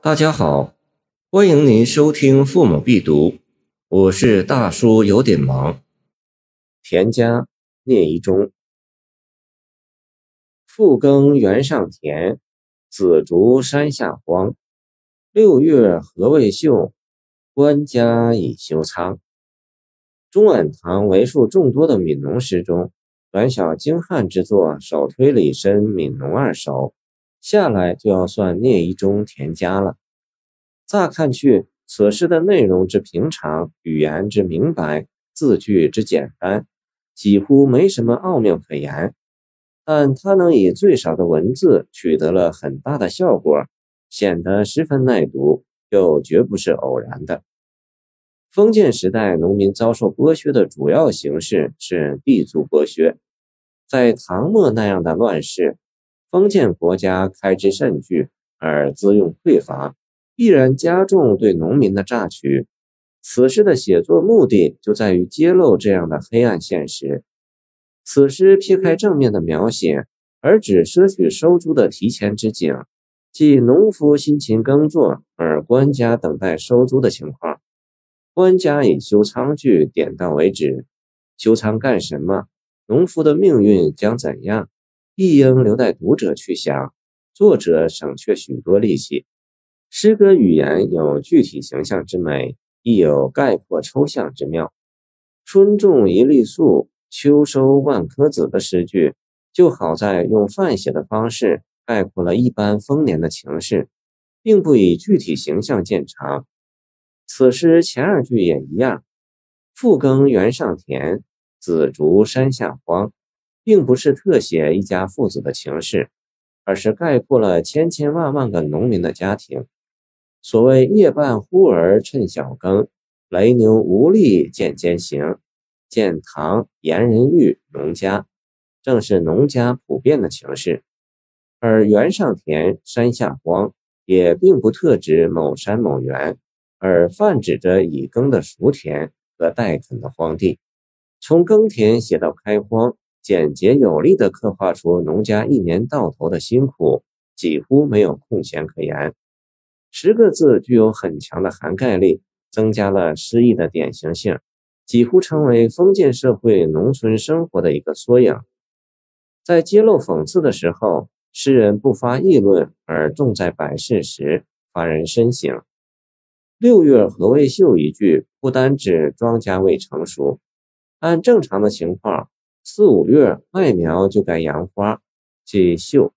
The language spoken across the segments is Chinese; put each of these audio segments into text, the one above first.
大家好，欢迎您收听《父母必读》，我是大叔，有点忙。田家聂夷中，复耕原上田，子竹山下荒。六月禾未秀，官家已修仓。中晚唐为数众多的悯农诗中，短小精悍之作首推李绅《悯农二首》，下来就要算聂夷中田家了。乍看去，此诗的内容之平常，语言之明白，字句之简单，几乎没什么奥妙可言。但他能以最少的文字取得了很大的效果，显得十分耐读，又绝不是偶然的。封建时代，农民遭受剥削的主要形式是地租剥削。在唐末那样的乱世，封建国家开支甚巨，而资用匮乏。必然加重对农民的榨取。此诗的写作目的就在于揭露这样的黑暗现实。此诗撇开正面的描写，而只摄取收租的提前之景，即农夫辛勤耕作，而官家等待收租的情况。官家以修仓具点到为止。修仓干什么？农夫的命运将怎样？亦应留待读者去想。作者省却许多力气。诗歌语言有具体形象之美，亦有概括抽象之妙。春种一粒粟，秋收万颗子的诗句，就好在用泛写的方式概括了一般丰年的情势，并不以具体形象见长。此诗前二句也一样，“复耕原上田，子竹山下荒”，并不是特写一家父子的情事，而是概括了千千万万个农民的家庭。所谓夜半忽而趁晓耕，雷牛无力渐艰行。见唐颜仁玉农家，正是农家普遍的情势。而原上田，山下荒，也并不特指某山某园，而泛指着已耕的熟田和待垦的荒地。从耕田写到开荒，简洁有力地刻画出农家一年到头的辛苦，几乎没有空闲可言。十个字具有很强的涵盖力，增加了诗意的典型性，几乎成为封建社会农村生活的一个缩影。在揭露讽刺的时候，诗人不发议论，而重在摆事实，发人深省。六月禾未秀一句，不单指庄稼未成熟，按正常的情况，四五月麦苗就该扬花，即秀。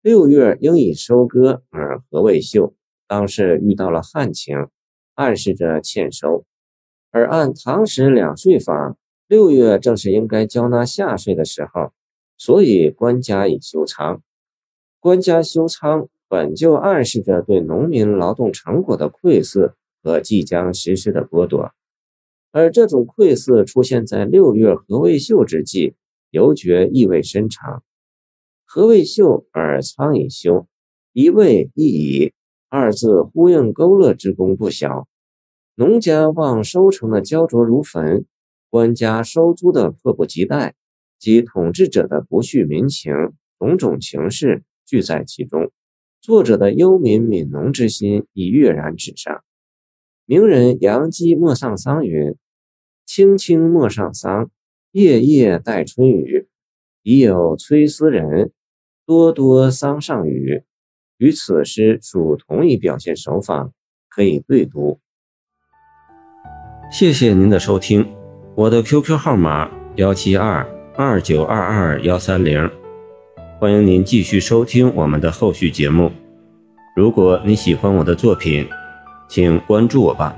六月应已收割，而何未秀。当是遇到了旱情，暗示着欠收；而按唐时两税法，六月正是应该交纳夏税的时候，所以官家已修仓。官家修仓本就暗示着对农民劳动成果的窥伺和即将实施的剥夺，而这种窥伺出现在六月禾未秀之际，犹觉意味深长。禾未秀而仓已羞，一味一矣。二字呼应勾勒之功不小，农家望收成的焦灼如焚，官家收租的迫不及待，及统治者的不恤民情，种种情势俱在其中。作者的忧民悯农之心已跃然纸上。名人杨基莫上桑云：“青青莫上桑，夜夜待春雨。已有崔斯人，多多桑上雨。”与此诗属同一表现手法，可以对读。谢谢您的收听，我的 QQ 号码幺七二二九二二幺三零，欢迎您继续收听我们的后续节目。如果你喜欢我的作品，请关注我吧。